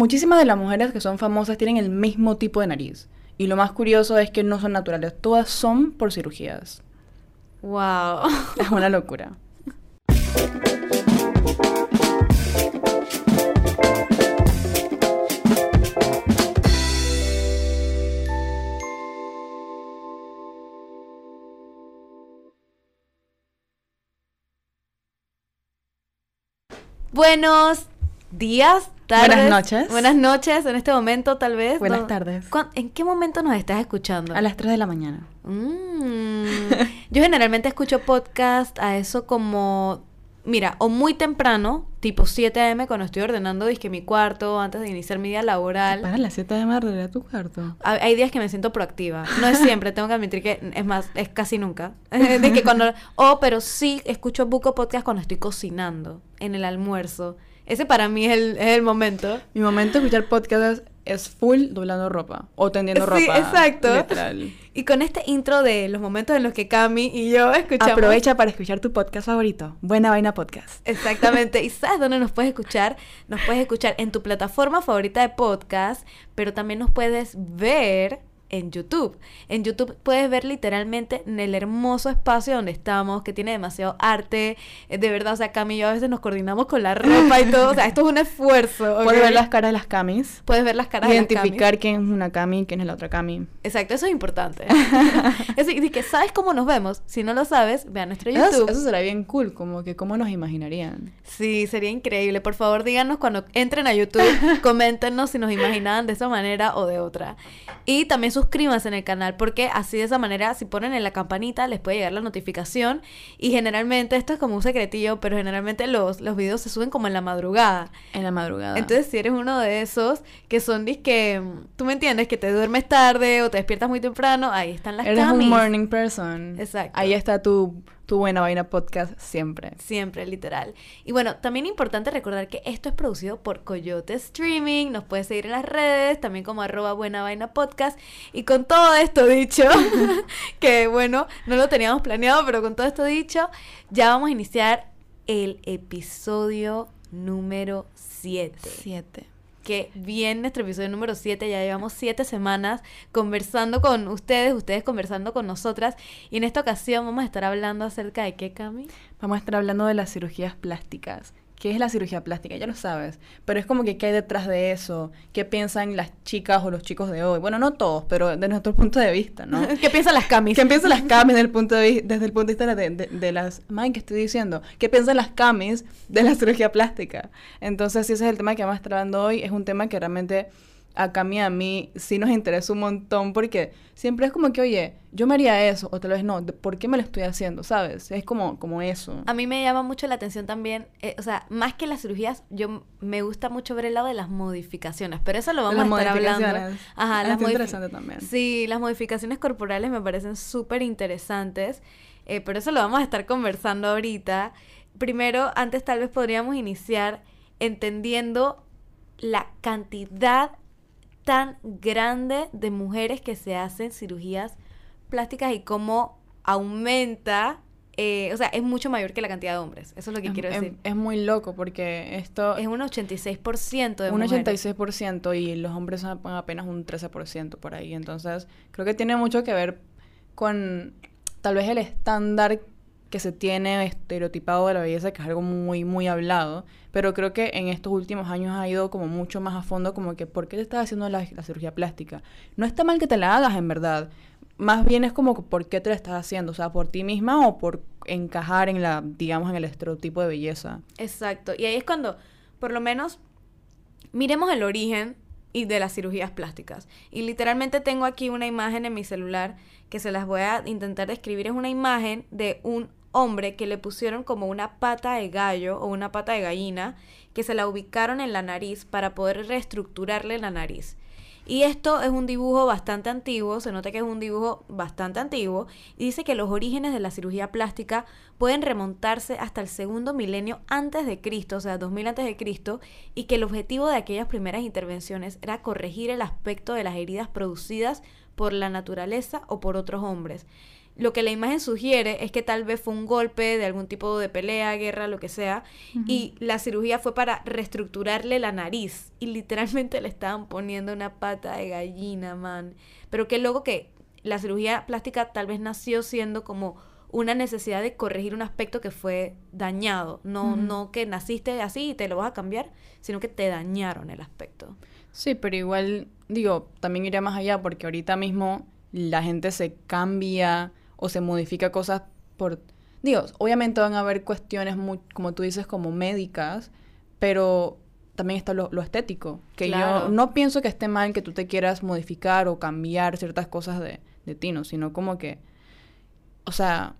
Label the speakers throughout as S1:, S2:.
S1: muchísimas de las mujeres que son famosas tienen el mismo tipo de nariz. Y lo más curioso es que no son naturales, todas son por cirugías.
S2: Wow.
S1: Es una locura.
S2: Buenos días, tardes.
S1: Buenas noches.
S2: Buenas noches en este momento, tal vez.
S1: Buenas
S2: ¿no?
S1: tardes.
S2: ¿Cuán- ¿En qué momento nos estás escuchando?
S1: A las 3 de la mañana.
S2: Mm. Yo generalmente escucho podcast a eso como, mira, o muy temprano, tipo 7 a.m. cuando estoy ordenando disque mi cuarto antes de iniciar mi día laboral.
S1: Para las 7 de marzo a tu cuarto.
S2: Ha- Hay días que me siento proactiva. No es siempre, tengo que admitir que es más, es casi nunca. de que cuando, oh, pero sí escucho buco podcast cuando estoy cocinando, en el almuerzo. Ese para mí es el, es el momento.
S1: Mi momento de escuchar podcast es full doblando ropa o tendiendo
S2: Sí,
S1: ropa.
S2: exacto.
S1: Literal.
S2: Y con este intro de los momentos en los que Cami y yo escuchamos.
S1: Aprovecha para escuchar tu podcast favorito. Buena Vaina Podcast.
S2: Exactamente. ¿Y sabes dónde nos puedes escuchar? Nos puedes escuchar en tu plataforma favorita de podcast, pero también nos puedes ver en YouTube. En YouTube puedes ver literalmente en el hermoso espacio donde estamos, que tiene demasiado arte. Eh, De verdad, o sea, Cami y yo a veces nos coordinamos con la ropa y todo. O sea, esto es un esfuerzo. ¿ok?
S1: Puedes ver las caras de las camis.
S2: Puedes ver las caras de las
S1: Identificar
S2: Camis.
S1: quién es una cami y quién es la otra cami.
S2: Exacto, eso es importante. es decir, que ¿sabes cómo nos vemos? Si no lo sabes, ve a nuestro
S1: Eso,
S2: YouTube.
S1: eso será bien cool, como que cómo nos imaginarían.
S2: Sí, sería increíble. Por favor, díganos cuando entren a YouTube, coméntenos si nos imaginaban de esa manera o de otra. Y también suscríbanse en el canal, porque así de esa manera, si ponen en la campanita, les puede llegar la notificación. Y generalmente, esto es como un secretillo, pero generalmente los, los videos se suben como en la madrugada.
S1: En la madrugada.
S2: Entonces, si eres uno de esos que son que tú me entiendes, que te duermes tarde o te despiertas muy temprano, ahí están las
S1: Eres
S2: camis.
S1: un morning person.
S2: Exacto.
S1: Ahí está tu, tu Buena Vaina Podcast siempre.
S2: Siempre, literal. Y bueno, también importante recordar que esto es producido por Coyote Streaming. Nos puedes seguir en las redes, también como arroba buena vaina podcast. Y con todo esto dicho, que bueno, no lo teníamos planeado, pero con todo esto dicho, ya vamos a iniciar el episodio número 7.
S1: Siete.
S2: Que bien nuestro episodio número 7, ya llevamos 7 semanas conversando con ustedes, ustedes conversando con nosotras. Y en esta ocasión vamos a estar hablando acerca de qué, Cami.
S1: Vamos a estar hablando de las cirugías plásticas. ¿Qué es la cirugía plástica? Ya lo sabes. Pero es como que qué hay detrás de eso. ¿Qué piensan las chicas o los chicos de hoy? Bueno, no todos, pero de nuestro punto de vista, ¿no?
S2: ¿Qué piensan las camis?
S1: ¿Qué piensan las camis desde el punto de, desde el punto de vista de, de- de las... May, ¿qué estoy diciendo? ¿Qué piensan las camis de la cirugía plástica? Entonces, si ese es el tema que vamos a estar hablando hoy, es un tema que realmente a Cami a mí sí nos interesa un montón porque siempre es como que, oye, yo me haría eso, o tal vez no, ¿de- ¿por qué me lo estoy haciendo? ¿Sabes? Es como, como eso.
S2: A mí me llama mucho la atención también, eh, o sea, más que las cirugías, yo me gusta mucho ver el lado de las modificaciones, pero eso lo vamos
S1: Las
S2: a estar hablando. Ajá,
S1: Ah,
S2: las
S1: interesante también.
S2: Sí, las modificaciones corporales me parecen súper interesantes, eh, pero eso lo vamos a estar conversando ahorita. Primero, antes tal vez podríamos iniciar entendiendo la cantidad tan grande de mujeres que se hacen cirugías plásticas y cómo aumenta, eh, o sea, es mucho mayor que la cantidad de hombres. Eso es lo que
S1: Es-
S2: quiero
S1: es,
S2: decir.
S1: es muy loco porque esto
S2: Es un 86% de
S1: un
S2: mujeres.
S1: 86% y los hombres son apenas un 13% por ahí. Entonces, creo que tiene mucho que ver con tal vez el estándar que se tiene estereotipado de la belleza, que es algo muy, muy hablado. Pero creo que en estos últimos años ha ido como mucho más a fondo, como que, ¿por qué te estás haciendo la, cirugía plástica? No está mal que te la hagas, en verdad. Más bien es como, ¿por qué te la estás haciendo? O sea, ¿por ti misma o por encajar en la, digamos, en el estereotipo de belleza?
S2: Exacto. Y ahí es cuando, por lo menos, miremos el origen y de las cirugías plásticas. Y literalmente tengo aquí una imagen en mi celular que se las voy a intentar describir. Es una imagen de un hombre que le pusieron como una pata de gallo o una pata de gallina que se la ubicaron en la nariz para poder reestructurarle la nariz. Y esto es un dibujo bastante antiguo, se nota que es un dibujo bastante antiguo, y dice que los orígenes de la cirugía plástica pueden remontarse hasta el segundo milenio antes de Cristo, o sea, 2000 antes de Cristo, y que el objetivo de aquellas primeras intervenciones era corregir el aspecto de las heridas producidas por la naturaleza o por otros hombres. Lo que la imagen sugiere es que tal vez fue un golpe de algún tipo de pelea, guerra, lo que sea, y la cirugía fue para reestructurarle la nariz y literalmente le estaban poniendo una pata de gallina, man. Pero qué loco que la cirugía plástica tal vez nació siendo como una necesidad de corregir un aspecto que fue dañado, no no que naciste así y te lo vas a cambiar, sino que te dañaron el aspecto.
S1: Sí, pero igual digo, también iría más allá porque ahorita mismo la gente se cambia o se modifica cosas por... Digo, obviamente van a haber cuestiones, muy, como tú dices, como médicas, pero también está lo, estético. Que yo no pienso que esté mal que tú te quieras modificar o cambiar ciertas cosas de, de ti, ¿no? Sino como que, o sea,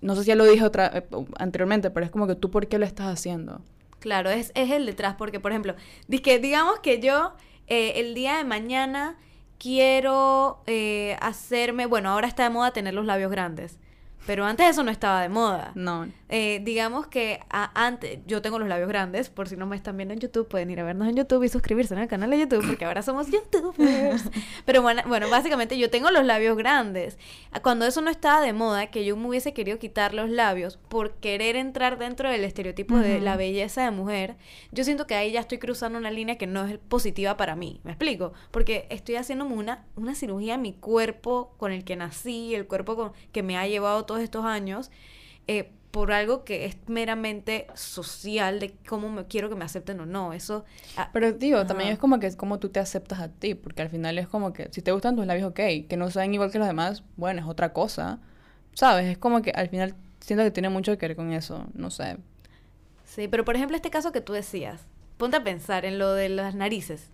S1: no sé si ya lo dije otra, eh, anteriormente, pero es como que tú por qué lo estás haciendo.
S2: Claro, es, es el detrás, porque por ejemplo, digamos que yo eh, el día de mañana quiero eh, hacerme, bueno, ahora está de moda tener los labios grandes. Pero antes eso no estaba de moda.
S1: No.
S2: Eh, digamos que antes, yo tengo los labios grandes, por si no me están viendo en YouTube, pueden ir a vernos en YouTube y suscribirse en el canal de YouTube, porque ahora somos YouTubers. Pero bueno, bueno, básicamente yo tengo los labios grandes. Cuando eso no estaba de moda, que yo me hubiese querido quitar los labios por querer entrar dentro del estereotipo de la belleza de mujer, yo siento que ahí ya estoy cruzando una línea que no es positiva para mí. ¿Me explico? Porque estoy haciéndome una, una cirugía a mi cuerpo con el que nací, el cuerpo con, que me ha llevado todos estos años, eh, por algo que es meramente social de cómo me quiero que me acepten o no. Eso.
S1: Ah, Pero digo, también es como que es como tú te aceptas a ti, porque al final es como que si te gustan tus labios, ok, que no sean igual que los demás, bueno, es otra cosa. ¿Sabes? Es como que al final siento que tiene mucho que ver con eso, no sé.
S2: Sí, pero por ejemplo este caso que tú decías, ponte a pensar en lo de las narices,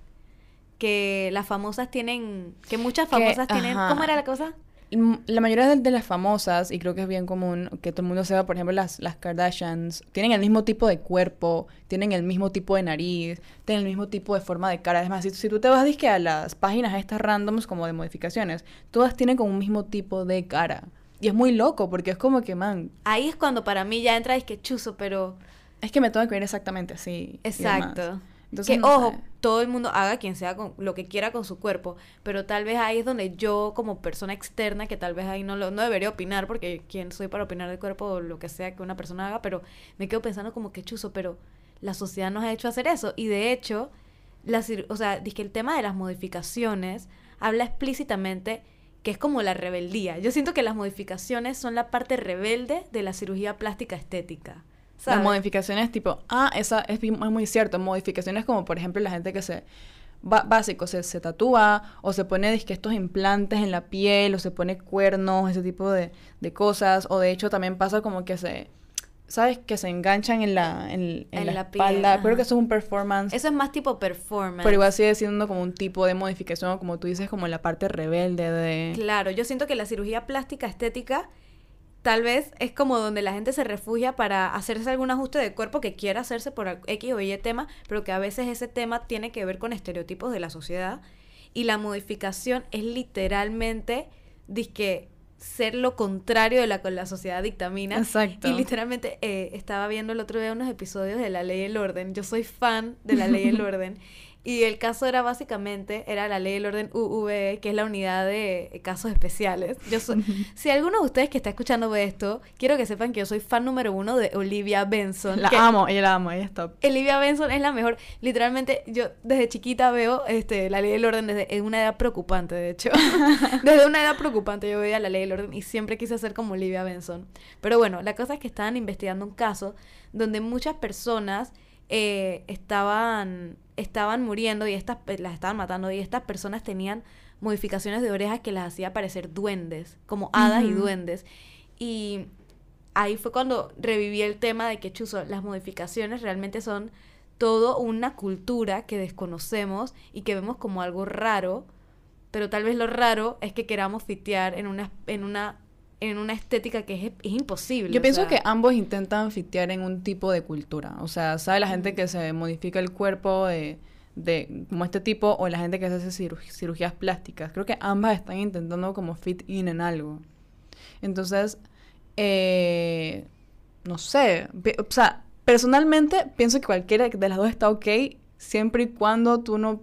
S2: que las famosas tienen, que muchas famosas tienen, ¿cómo era la cosa?
S1: La mayoría de, las famosas, y creo que es bien común que todo el mundo sepa, por ejemplo, las, las Kardashians, tienen el mismo tipo de cuerpo, tienen el mismo tipo de nariz, tienen el mismo tipo de forma de cara. Es más, si, tú te vas disque a las páginas estas randoms como de modificaciones, todas tienen como un mismo tipo de cara. Y es muy loco, porque es como que, man...
S2: Ahí es cuando para mí ya entra, es que chuzo, pero...
S1: Es que me tengo que ver exactamente así.
S2: Exacto que, ojo, todo el mundo haga quien sea con lo que quiera con su cuerpo, pero tal vez ahí es donde yo como persona externa, que tal vez ahí no, lo, no debería opinar, porque quién soy para opinar del cuerpo o lo que sea que una persona haga, pero me quedo pensando como que chuzo, pero la sociedad nos ha hecho hacer eso. Y de hecho, la, o sea, que el tema de las modificaciones habla explícitamente que es como la rebeldía. Yo siento que las modificaciones son la parte rebelde de la cirugía plástica estética.
S1: Las modificaciones tipo, ah, esa es muy cierto, modificaciones como por ejemplo la gente que se básico, se, se tatúa o se pone estos implantes en la piel o se pone cuernos, ese tipo de, cosas. O de hecho también pasa como que se, ¿sabes? Que se enganchan en la, en, la, espalda. Creo que eso es un performance.
S2: Eso es más tipo performance.
S1: Pero igual sigue siendo como un tipo de modificación, como tú dices, como la parte rebelde de...
S2: Claro, yo siento que la cirugía plástica estética tal vez es como donde la gente se refugia para hacerse algún ajuste de cuerpo que quiera hacerse por X o Y tema, pero que a veces ese tema tiene que ver con estereotipos de la sociedad. Y la modificación es literalmente, disque, ser lo contrario de la que la sociedad dictamina.
S1: Exacto.
S2: Y literalmente eh, estaba viendo el otro día unos episodios de La Ley y el Orden. Yo soy fan de La Ley y el Orden. Y el caso era básicamente, era la ley del orden UVE, que es la unidad de casos especiales. Yo soy, si alguno de ustedes que está escuchando esto, quiero que sepan que yo soy fan número uno de Olivia Benson.
S1: La amo, ella la amo, ella está.
S2: Olivia Benson es la mejor. Literalmente, yo desde chiquita veo este, la ley del orden desde una edad preocupante, de hecho. desde una edad preocupante yo veía la ley del orden y siempre quise ser como Olivia Benson. Pero bueno, la cosa es que estaban investigando un caso donde muchas personas eh, estaban, estaban muriendo y estas las estaban matando y estas personas tenían modificaciones de orejas que las hacía parecer duendes, como hadas y duendes. Y ahí fue cuando reviví el tema de que, chuzo, las modificaciones realmente son todo una cultura que desconocemos y que vemos como algo raro, pero tal vez lo raro es que queramos fitear en una, en una en una estética que es, imposible.
S1: Yo pienso que ambos intentan fitear en un tipo de cultura. O sea, ¿sabe la gente que se modifica el cuerpo de, de como este tipo o la gente que se hace cirugías plásticas? Creo que ambas están intentando como fit in en algo. Entonces, eh, no sé. O sea, personalmente pienso que cualquiera de las dos está ok siempre y cuando tú no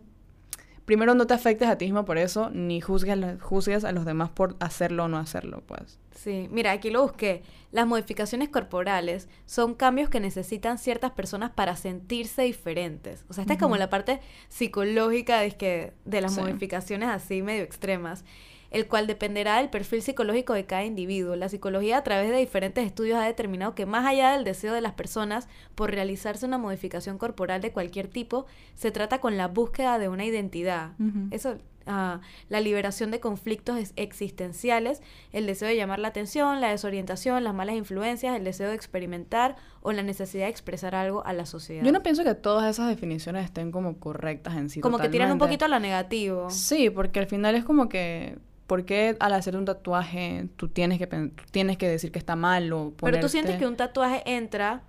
S1: primero no te afectes a ti mismo por eso, ni juzgues, a los- juzgues a los demás por hacerlo o no hacerlo, pues.
S2: Sí, mira, aquí lo busqué. Las modificaciones corporales son cambios que necesitan ciertas personas para sentirse diferentes. O sea, esta es como la parte psicológica de, que, de las
S1: Sí.
S2: modificaciones así medio extremas, el cual dependerá del perfil psicológico de cada individuo. La psicología a través de diferentes estudios ha determinado que más allá del deseo de las personas por realizarse una modificación corporal de cualquier tipo, se trata con la búsqueda de una identidad. Eso, ah, la liberación de conflictos ex- existenciales, el deseo de llamar la atención, la desorientación, las malas influencias, el deseo de experimentar o la necesidad de expresar algo a la sociedad.
S1: Yo no pienso que todas esas definiciones estén como correctas en sí.
S2: como que tiran un poquito a lo negativo.
S1: Sí, porque al final es como que, ¿por qué al hacer un tatuaje tú tienes que, tú tienes que decir que está mal o
S2: Pero tú sientes
S1: ponerte-
S2: que un tatuaje entra,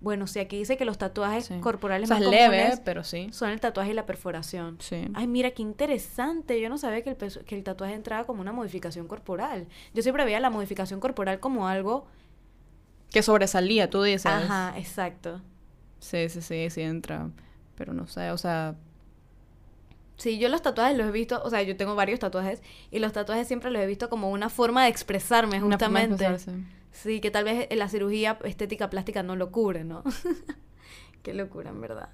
S2: bueno, si aquí dice que los tatuajes
S1: Sí.
S2: corporales
S1: O sea,
S2: más
S1: es leve, pero sí.
S2: son el tatuaje y la perforación.
S1: Sí.
S2: Ay, mira, qué interesante. Yo no sabía que el, que el tatuaje entraba como una modificación corporal. Yo siempre veía la modificación corporal como algo...
S1: Que sobresalía, tú dices.
S2: Ajá, exacto.
S1: Sí, sí, sí, sí entra. Pero no sé, o sea,
S2: Sí, yo los tatuajes los he visto, o sea, yo tengo varios tatuajes y los tatuajes siempre los he visto como una forma de expresarme,
S1: una forma de
S2: justamente.
S1: expresarse.
S2: Sí, que tal vez la cirugía estética plástica no lo cubre, ¿no? Qué locura, en verdad.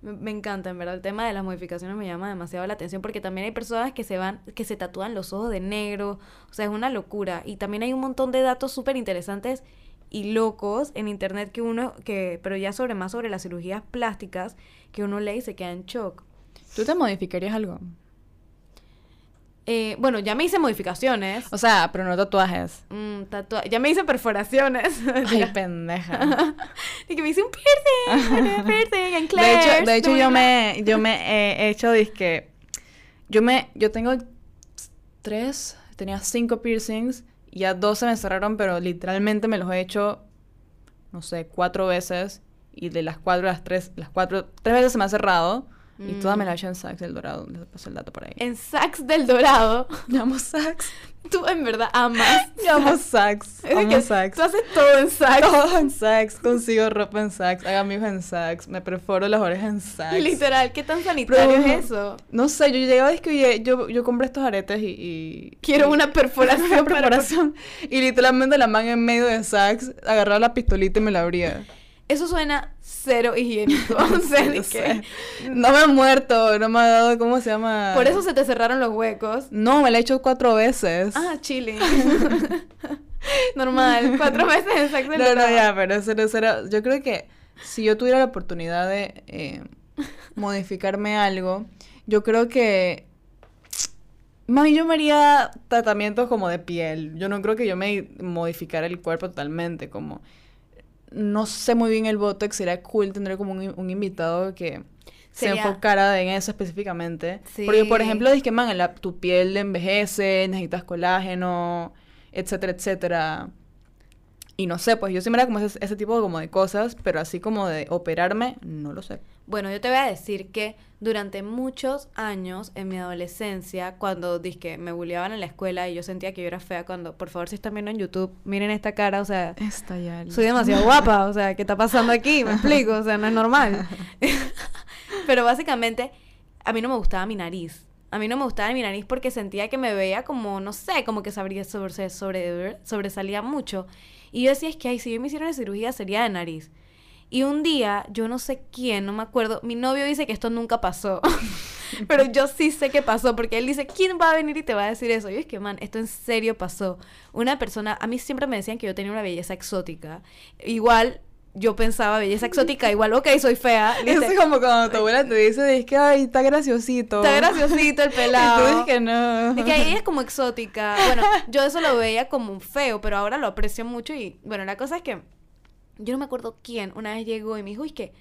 S2: Me, me encanta, en verdad. El tema de las modificaciones me llama demasiado la atención porque también hay personas que se van, que se tatúan los ojos de negro. O sea, es una locura. Y también hay un montón de datos súper interesantes y locos en internet que uno, que, pero ya sobre más sobre las cirugías plásticas, que uno lee y se queda en shock.
S1: ¿Tú te modificarías algo?
S2: Eh, bueno, ya me hice modificaciones.
S1: O sea, pero no tatuajes.
S2: Mm, tatua- ya me hice perforaciones.
S1: Ay, pendeja.
S2: y que me hice un piercing. un piercing en
S1: De hecho, de hecho yo me, yo me he hecho disque. Yo me, yo tengo tres, tenía cinco piercings y ya dos se me cerraron, pero literalmente me los he hecho, no sé, cuatro veces y de las cuatro, las tres, las cuatro, tres veces se me ha cerrado y todas me
S2: Mm.
S1: he hecho en Saks del Dorado, les paso el dato por ahí.
S2: En Saks del Dorado.
S1: Yo amo Saks,
S2: Tú en verdad amas.
S1: yo amo Saks,
S2: Es de
S1: amo
S2: que
S1: Saks.
S2: Tú haces todo en Saks.
S1: Todo en Saks, consigo ropa en Saks, hago amigos en Saks, me perforo las orejas en Saks.
S2: Literal, ¿qué tan sanitario
S1: Pero-
S2: es eso?
S1: No sé, yo llegaba y es que oye, yo, yo compré estos aretes y... y-
S2: Quiero
S1: y-
S2: una perforación
S1: una
S2: para-
S1: perforación. Y literalmente la man en medio de Saks agarraba la pistolita y me la abría.
S2: Eso suena cero higiénico. O sea, de
S1: No
S2: que-
S1: sé. No me he muerto, no me ha dado, ¿cómo se llama?
S2: Por eso se te cerraron los huecos.
S1: No, me la he hecho cuatro veces.
S2: Ah, chilling. Normal. Cuatro veces del
S1: no, no, ya, pero eso, eso era... Yo creo que si yo tuviera la oportunidad de eh, modificarme algo, yo creo que... Mami, yo me haría tratamientos como de piel. Yo no creo que yo me modificara el cuerpo totalmente, como... No sé muy bien el Botox, sería cool tener como un, un invitado que se enfocara en eso específicamente. Porque, por ejemplo, dices que, man, la- tu piel envejece, necesitas colágeno, etcétera, etcétera. Y no sé, pues yo sí me era como ese, ese tipo como de cosas, pero así como de operarme, no lo sé.
S2: Bueno, yo te voy a decir que durante muchos años en mi adolescencia, cuando dizque me bulleaban en la escuela y yo sentía que yo era fea, cuando, por favor, si están viendo en YouTube, miren esta cara, o sea,
S1: Esta ya.
S2: soy demasiado guapa, o sea, ¿qué está pasando aquí? Me explico, o sea, no es normal. Pero básicamente, a mí no me gustaba mi nariz. A mí no me gustaba mi nariz porque sentía que me veía como, no sé, como que sabría sobre, sobre, sobresalía mucho. Y yo decía, es que, ay, si yo me hiciera una cirugía sería de nariz. Y un día, yo no sé quién, no me acuerdo, mi novio dice que esto nunca pasó. Pero yo sí sé que pasó, porque él dice, ¿quién va a venir y te va a decir eso? Y yo es que, man, esto en serio pasó. Una persona, a mí siempre me decían que yo tenía una belleza exótica. Igual, yo pensaba belleza exótica, igual, ok, soy fea.
S1: Eso es como cuando tu abuela te dice, es que, ay, está graciosito.
S2: Está graciosito el
S1: Y
S2: pelado.
S1: tú dices que no.
S2: Es que ella es como exótica. Bueno, yo eso lo veía como un feo, pero ahora lo aprecio mucho y bueno, la cosa es que yo no me acuerdo quién una vez llegó y me dijo, es que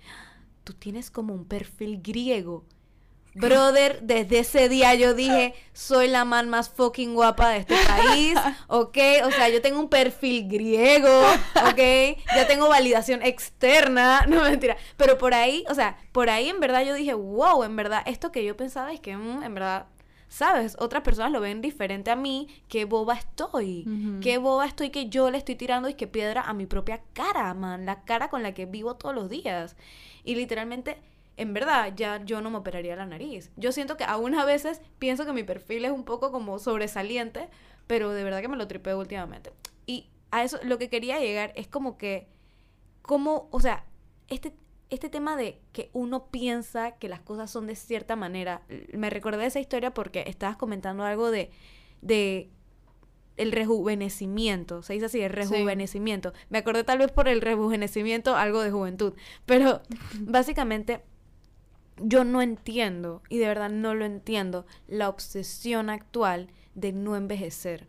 S2: tú tienes como un perfil griego. Brother, desde ese día yo dije, soy la man más fucking guapa de este país, ¿ok? O sea, yo tengo un perfil griego, ¿ok? Ya tengo validación externa, no mentira. Pero por ahí, o sea, por ahí en verdad yo dije, wow, en verdad, esto que yo pensaba es que, mm, en verdad, ¿sabes? Otras personas lo ven diferente a mí, qué boba estoy, qué boba estoy que yo le estoy tirando y que piedra a mi propia cara, man, la cara con la que vivo todos los días. Y literalmente en verdad ya yo no me operaría la nariz. Yo siento que aún a veces pienso que mi perfil es un poco como sobresaliente, pero de verdad que me lo tripeo últimamente. Y a eso lo que quería llegar es como que, como, o sea, este, este tema de que uno piensa que las cosas son de cierta manera, me recordé esa historia porque estabas comentando algo de, de el rejuvenecimiento, se dice así, el rejuvenecimiento. Me acordé tal vez por el rejuvenecimiento algo de juventud, pero básicamente yo no entiendo, y de verdad no lo entiendo, la obsesión actual de no envejecer.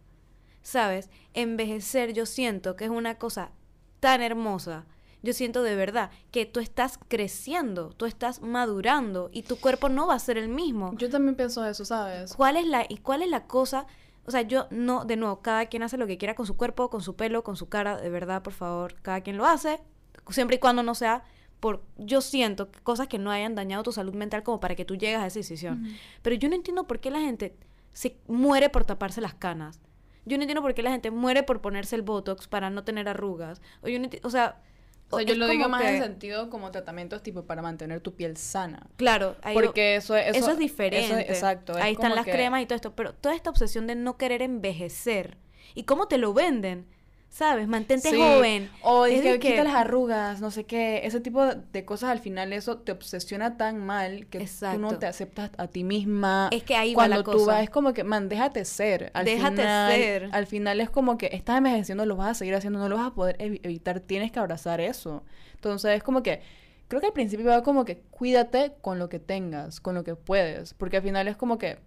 S2: ¿Sabes? Envejecer yo siento que es una cosa tan hermosa. Yo siento de verdad que tú estás creciendo, tú estás madurando y tu cuerpo no va a ser el mismo.
S1: Yo también pienso eso, ¿sabes?
S2: ¿Cuál es la y cuál es la cosa? O sea, yo no, de nuevo, cada quien hace lo que quiera con su cuerpo, con su pelo, con su cara, de verdad, por favor, cada quien lo hace, siempre y cuando no sea por, yo siento cosas que no hayan dañado tu salud mental como para que tú llegues a esa decisión. Pero yo no entiendo por qué la gente se muere por taparse las canas. Yo no entiendo por qué la gente muere por ponerse el botox para no tener arrugas. O, yo o sea,
S1: o sea, yo lo digo más en sentido como tratamientos tipo para mantener tu piel sana.
S2: Claro,
S1: porque eso, eso,
S2: eso, es diferente. exacto. ahí están las cremas y todo esto, pero toda esta obsesión de no querer envejecer y cómo te lo venden. ¿Sabes? Mantente joven.
S1: O es que, quita las arrugas, no sé qué. Ese tipo de cosas al final eso te obsesiona tan mal que tú no te aceptas a ti misma.
S2: Es que ahí Cuando va la
S1: tú vas, es como que, man, déjate ser. Al déjate ser. Al final es como que estás envejeciendo, lo vas a seguir haciendo, no lo vas a poder evitar, tienes que abrazar eso. Entonces es como que, creo que al principio va como que cuídate con lo que tengas, con lo que puedes. Porque al final es como que,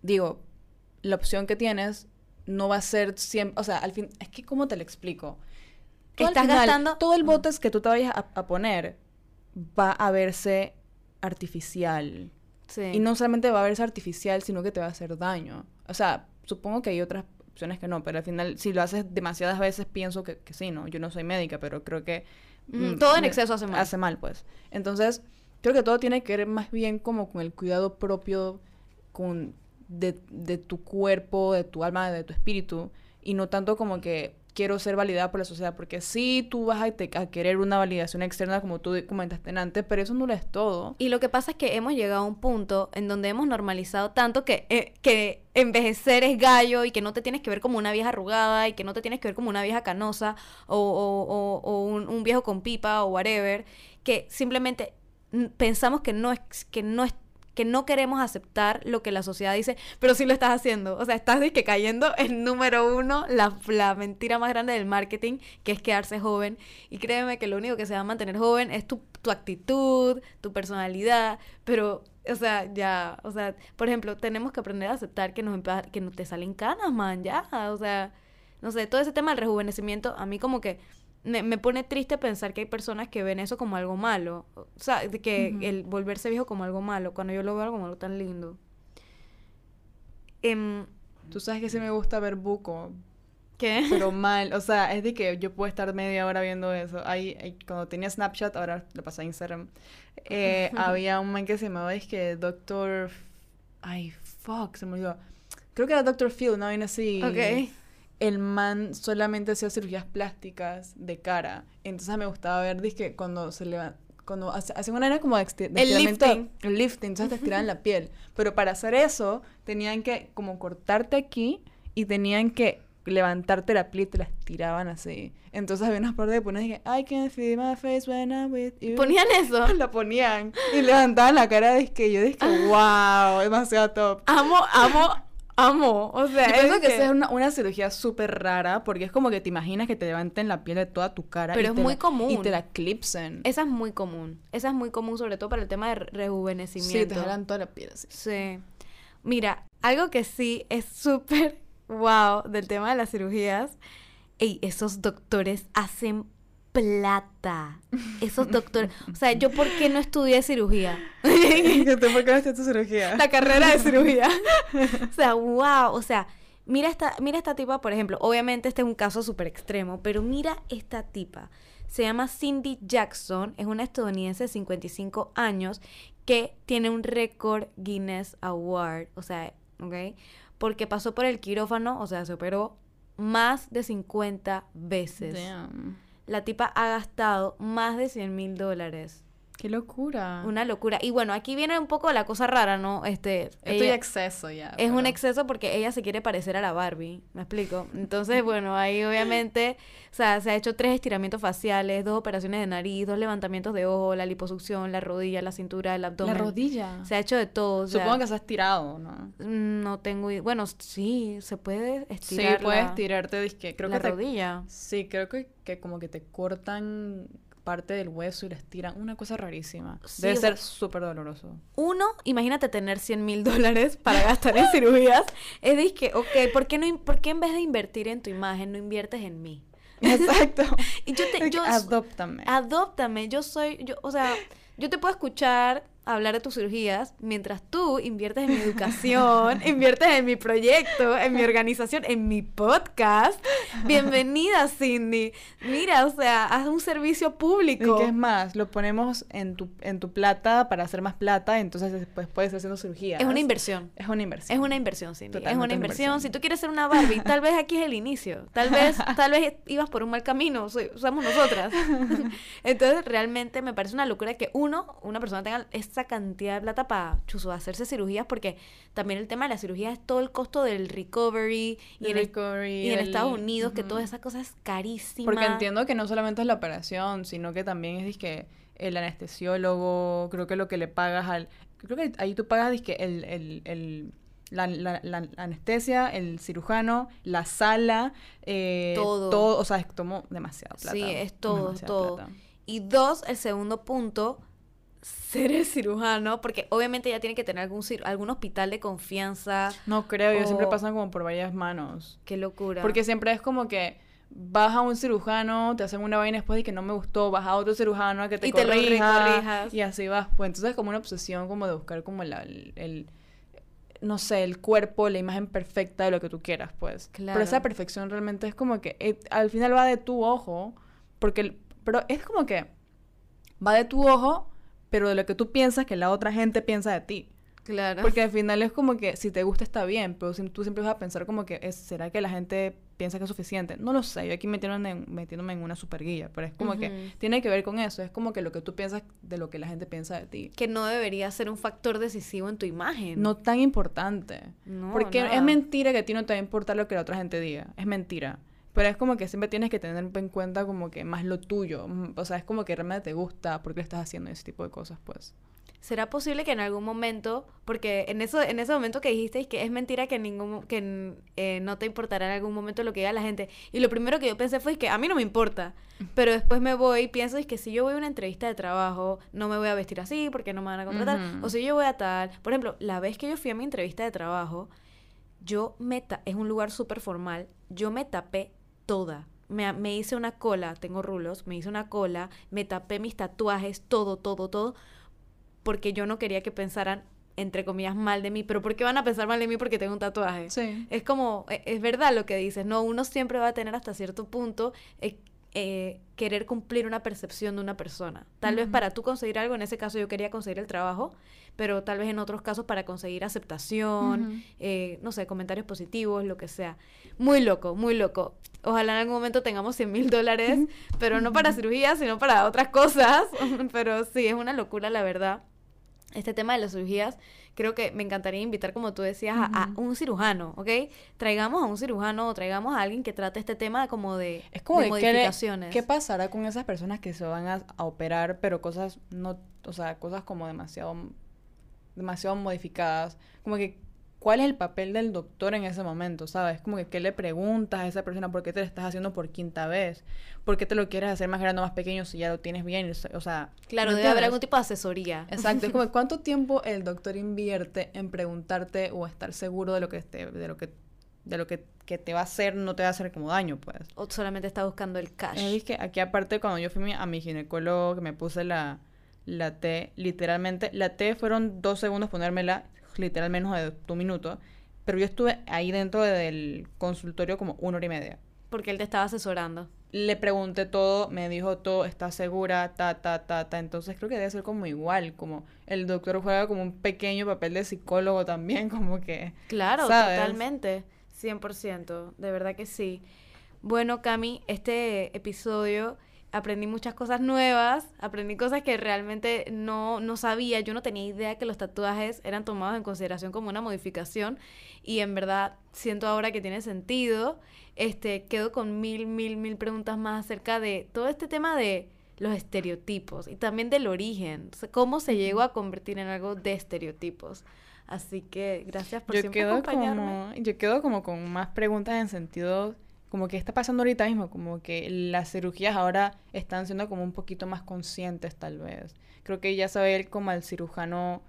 S1: digo, la opción que tienes no va a ser siempre, o sea, al fin, es que ¿cómo te lo explico?
S2: Estás gastando...
S1: Todo el botes que tú te vayas a, poner va a verse artificial. Sí. Y no solamente va a verse artificial, sino que te va a hacer daño. O sea, supongo que hay otras opciones que no, pero al final, si lo haces demasiadas veces, pienso que, que sí, ¿no? Yo no soy médica, pero creo que...
S2: Mm, todo en exceso hace mal.
S1: Hace mal, pues. Entonces, creo que todo tiene que ver más bien como con el cuidado propio, con de, de tu cuerpo, de tu alma, de tu espíritu, y no tanto como que quiero ser validada por la sociedad, porque sí, tú vas a, querer una validación externa como tú comentaste antes, pero eso no lo es todo.
S2: Y lo que pasa es que hemos llegado a un punto en donde hemos normalizado tanto que, eh, que envejecer es gallo y que no te tienes que ver como una vieja arrugada y que no te tienes que ver como una vieja canosa o, o, o, un, un, viejo con pipa o whatever, que simplemente pensamos que no es, que no es que no queremos aceptar lo que la sociedad dice, pero sí lo estás haciendo. O sea, estás que cayendo en número uno la, la mentira más grande del marketing, que es quedarse joven. Y créeme que lo único que se va a mantener joven es tu, tu actitud, tu personalidad, pero o sea, ya, o sea, por ejemplo, tenemos que aprender a aceptar que nos que no te salen canas, man, ya, o sea, no sé, todo ese tema del rejuvenecimiento a mí como que me, pone triste pensar que hay personas que ven eso como algo malo. O sea, que el volverse viejo como algo malo, cuando yo lo veo como algo tan lindo.
S1: Em, Tú sabes que sí me gusta ver buco.
S2: ¿Qué?
S1: Pero mal. O sea, es de que yo puedo estar media hora viendo eso. Ahí, cuando tenía Snapchat, ahora lo pasé a Instagram. Eh, había un man que se llamaba, es que Doctor... Ay, fuck, se me olvidó. Creo que era Doctor Phil, ¿no? Viene así.
S2: Ok
S1: el man solamente hacía cirugías plásticas de cara. Entonces me gustaba ver, dije, cuando se le cuando hacían una era como de,
S2: el lifting.
S1: El lifting, entonces te estiraban la piel. Pero para hacer eso, tenían que como cortarte aquí y tenían que levantarte la piel y te la estiraban así. Entonces había unas partes que ponían dije, I can feel my face when I'm with you.
S2: ¿Ponían eso?
S1: La ponían. Y levantaban la cara de que yo dije, wow, demasiado top.
S2: Amo, amo amo. O sea,
S1: es que, es una, una cirugía súper rara porque es como que te imaginas que te levanten la piel de toda tu cara.
S2: Pero es muy común.
S1: Y te la clipsen.
S2: Esa es muy común. Esa es muy común, sobre todo para el tema de rejuvenecimiento.
S1: Sí, te jalan toda la piel así.
S2: Sí. Mira, algo que sí es súper wow del tema de las cirugías. Ey, esos doctores hacen plata. Esos doctores. O sea, ¿yo por qué no estudié cirugía?
S1: ¿Por qué no estudiaste cirugía?
S2: La carrera de cirugía. o sea, wow. O sea, mira esta, mira esta tipa, por ejemplo. Obviamente este es un caso súper extremo, pero mira esta tipa. Se llama Cindy Jackson. Es una estadounidense de 55 años que tiene un récord Guinness Award. O sea, ¿ok? Porque pasó por el quirófano, o sea, se operó más de 50 veces. Damn la tipa ha gastado más de 100 mil dólares.
S1: Qué locura.
S2: Una locura. Y bueno, aquí viene un poco la cosa rara, ¿no? Este,
S1: Esto ya exceso ya.
S2: es un exceso porque ella se quiere parecer a la Barbie, ¿me explico? Entonces, bueno, ahí obviamente, o sea, se ha hecho tres estiramientos faciales, dos operaciones de nariz, dos levantamientos de ojo, la liposucción, la rodilla, la cintura, el
S1: La
S2: abdomen.
S1: rodilla.
S2: Se ha hecho de todo. o sea,
S1: Supongo que se ha estirado, ¿no?
S2: No tengo... i- Bueno, sí, se puede estirar
S1: sí, puedes
S2: la,
S1: tirarte, disque. Creo
S2: la
S1: que te-
S2: rodilla.
S1: Sí, creo que, que como que te cortan parte del hueso y la estiran. Una cosa rarísima.
S2: Sí,
S1: Debe ser súper doloroso.
S2: Uno, imagínate tener 100 mil dólares para gastar en cirugías. Es de que, ok, ¿por qué, no, ¿por qué en vez de invertir en tu imagen no inviertes en mí?
S1: Exacto.
S2: Y yo te... Yo,
S1: Adóptame.
S2: Adóptame, yo soy, yo, o sea, yo te puedo escuchar hablar de tus cirugías mientras tú inviertes en mi educación, inviertes en mi proyecto, en mi organización, en mi podcast. Bienvenida, Cindy. Mira, o sea, haz un servicio
S1: ¿Y
S2: público.
S1: qué es más? Lo ponemos en tu, en tu plata para hacer más plata, entonces después puedes ir haciendo cirugías.
S2: Es una inversión.
S1: Es una inversión.
S2: Es una inversión, Cindy. es
S1: Totalmente
S2: una
S1: una
S2: inversión.
S1: inversión.
S2: Si tú quieres ser una Barbie, tal vez aquí es el inicio. Tal vez, tal vez ibas por un mal camino. soy- somos nosotras. Entonces, realmente me parece una locura que uno, una persona tenga esa cantidad de plata para chuzo, hacerse cirugías, porque también el tema de la cirugía es todo el costo del recovery y,
S1: El
S2: en, el-
S1: recovery,
S2: y en
S1: el-
S2: Estados Unidos, que
S1: Ujú.
S2: toda esa cosa es carísima.
S1: Porque entiendo que no solamente es la operación, sino que también es disque el anestesiólogo, creo que lo que le pagas al... Creo que ahí tú pagas disque el, el, el- la, la- la anestesia, el cirujano, la sala, eh,
S2: Todo.
S1: o sea, es tomó demasiada plata.
S2: Sí, es todo,
S1: demasiada
S2: todo.
S1: plata.
S2: Y dos, el segundo punto, ser el cirujano, porque obviamente ya tiene que tener algún, algún hospital de confianza.
S1: No creo, ellos siempre
S2: O-
S1: pasan como por varias manos.
S2: Qué locura.
S1: Porque siempre es como que vas a un cirujano, te hacen una vaina después de que no me gustó, vas a otro cirujano a que te
S2: Y te lo
S1: corrija,
S2: recorrijas.
S1: y así vas. Pues entonces es como una obsesión como de buscar como la- el, el- no sé, el cuerpo, la imagen perfecta de lo que tú quieras, pues.
S2: Claro.
S1: Pero esa perfección realmente es como que eh, al final va de tu ojo, porque el- pero es como que va de tu ojo, pero de lo que tú piensas que la otra gente piensa de ti.
S2: Claro.
S1: Porque al final es como que si te gusta está bien, pero si tú siempre vas a pensar como que es, ¿será que la gente piensa que es suficiente? No lo sé, yo aquí metiéndome en, metiéndome en una super guía, pero es como que tiene que ver con eso, es como que lo que tú piensas de lo que la gente piensa de ti.
S2: que no debería ser un factor decisivo en tu imagen.
S1: No tan importante.
S2: No,
S1: porque
S2: nada.
S1: es mentira que a ti no te va a importar lo que la otra gente diga, es mentira. Pero es como que siempre tienes que tener en cuenta como que más lo tuyo, mm, o sea, es como que realmente te gusta porque estás haciendo ese tipo de cosas, pues.
S2: ¿Será posible que en algún momento, porque en eso, en ese momento que dijisteis que es mentira que ningún, que eh, no te importará en algún momento lo que diga la gente, y lo primero que yo pensé fue que a mí no me importa, pero después me voy y pienso es que si yo voy a una entrevista de trabajo, no me voy a vestir así porque no me van a contratar, o si yo voy a tal, por ejemplo, la vez que yo fui a mi entrevista de trabajo, yo me es un lugar súper formal, yo me tapé toda. Me, me hice una cola, tengo rulos, me hice una cola, me tapé mis tatuajes, todo, todo, todo, porque yo no quería que pensaran, entre comillas, mal de mí. Pero ¿por qué van a pensar mal de mí porque tengo un tatuaje?
S1: Sí.
S2: Es como, e- es verdad lo que dices, ¿no? Uno siempre va a tener hasta cierto punto eh, eh, querer cumplir una percepción de una persona. Tal vez para tú conseguir algo, en ese caso yo quería conseguir el trabajo, pero tal vez en otros casos para conseguir aceptación, eh, no sé, comentarios positivos, lo que sea. Muy loco, muy loco. Ojalá en algún momento tengamos 100 mil dólares, pero no para cirugía, sino para otras cosas. pero sí, es una locura, la verdad. Este tema de las cirugías, creo que me encantaría invitar, como tú decías, a, a un cirujano, ¿ok? Traigamos a un cirujano o traigamos a alguien que trate este tema como de,
S1: Es como
S2: de
S1: le-
S2: modificaciones.
S1: qué pasará con esas personas que se van a, a operar, pero cosas no, o sea, cosas como demasiado, demasiado modificadas. Como que, ¿cuál es el papel del doctor en ese momento? ¿Sabes? Como que, ¿qué le preguntas a esa persona? ¿Por qué te lo estás haciendo por quinta vez? ¿Por qué te lo quieres hacer más grande o más pequeño si ya lo tienes bien? O sea,
S2: Claro,
S1: ¿me
S2: debe haber algún tipo de asesoría.
S1: Exacto, es como cuánto tiempo el doctor invierte en preguntarte o estar seguro de lo que te, de lo que de lo que, que te va a hacer, no te va a hacer como daño, pues.
S2: O solamente está buscando el cash.
S1: Es que aquí aparte cuando yo fui a mi ginecólogo que me puse la, la T, literalmente, la T fueron dos segundos ponérmela, literal menos de un minuto, pero yo estuve ahí dentro del consultorio como una hora y media.
S2: Porque él te estaba asesorando.
S1: Le pregunté todo, me dijo todo, está segura, ta, ta, ta, ta. Entonces creo que debe ser como igual, como el doctor juega como un pequeño papel de psicólogo también, como que...
S2: Claro,
S1: ¿Sabes?
S2: totalmente. 100%. De verdad que sí. Bueno, Cami, este episodio aprendí muchas cosas nuevas, aprendí cosas que realmente no, no sabía, yo no tenía idea que los tatuajes eran tomados en consideración como una modificación y en verdad siento ahora que tiene sentido. Este, quedo con mil, mil, mil preguntas más acerca de todo este tema de los estereotipos y también del origen, cómo se llegó a convertir en algo de estereotipos. Así que gracias por
S1: yo
S2: siempre
S1: quedo
S2: acompañarme.
S1: como Yo quedo como con más preguntas en sentido como que está pasando ahorita mismo, como que las cirugías ahora están siendo como un poquito más conscientes tal vez. Creo que ya se ve como el cirujano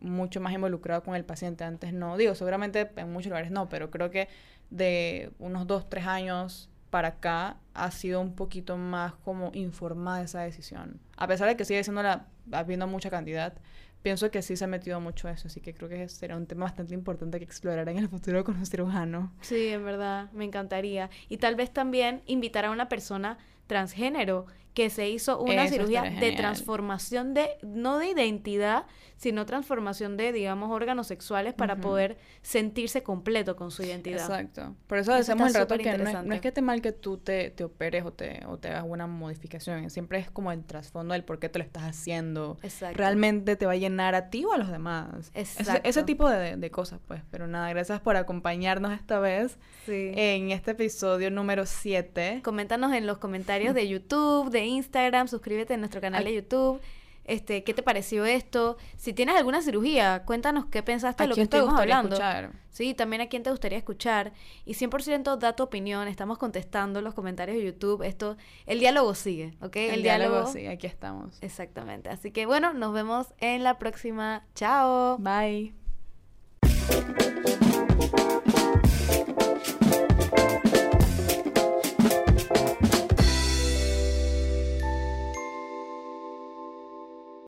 S1: mucho más involucrado con el paciente. Antes no, digo, seguramente en muchos lugares no, pero creo que de unos dos, tres años para acá ha sido un poquito más como informada esa decisión. A pesar de que sigue siendo la, habiendo mucha cantidad, pienso que sí se ha metido mucho eso, así que creo que será un tema bastante importante que explorar en el futuro con un cirujano.
S2: Sí, en verdad, me encantaría. Y tal vez también invitar a una persona transgénero que se hizo una
S1: Eso
S2: cirugía de transformación de, no de identidad, sino transformación de, digamos, órganos sexuales para poder sentirse completo con su identidad.
S1: Exacto. Por eso
S2: Eso
S1: decimos el rato que no es, no es que esté mal que tú te, te operes o te, o te hagas una modificación. Siempre es como el trasfondo del por qué te lo estás haciendo.
S2: Exacto.
S1: ¿Realmente te va a llenar a ti o a los demás? Ese,
S2: Exacto.
S1: ese tipo de, de cosas, pues. Pero nada, gracias por acompañarnos esta vez
S2: Sí.
S1: en este episodio número 7.
S2: Coméntanos en los comentarios de YouTube, de Instagram, suscríbete a nuestro canal de YouTube este, ¿qué te pareció esto? Si tienes alguna cirugía, cuéntanos qué pensaste de lo que estuvimos hablando.
S1: Escuchar?
S2: Sí, también a quién te gustaría escuchar. Y 100% da tu opinión, estamos contestando los comentarios de YouTube. Esto, el diálogo sigue, ¿ok?
S1: El, diálogo, diálogo sigue, aquí estamos.
S2: Exactamente. Así que bueno, nos vemos en la próxima. Chao.
S1: Bye.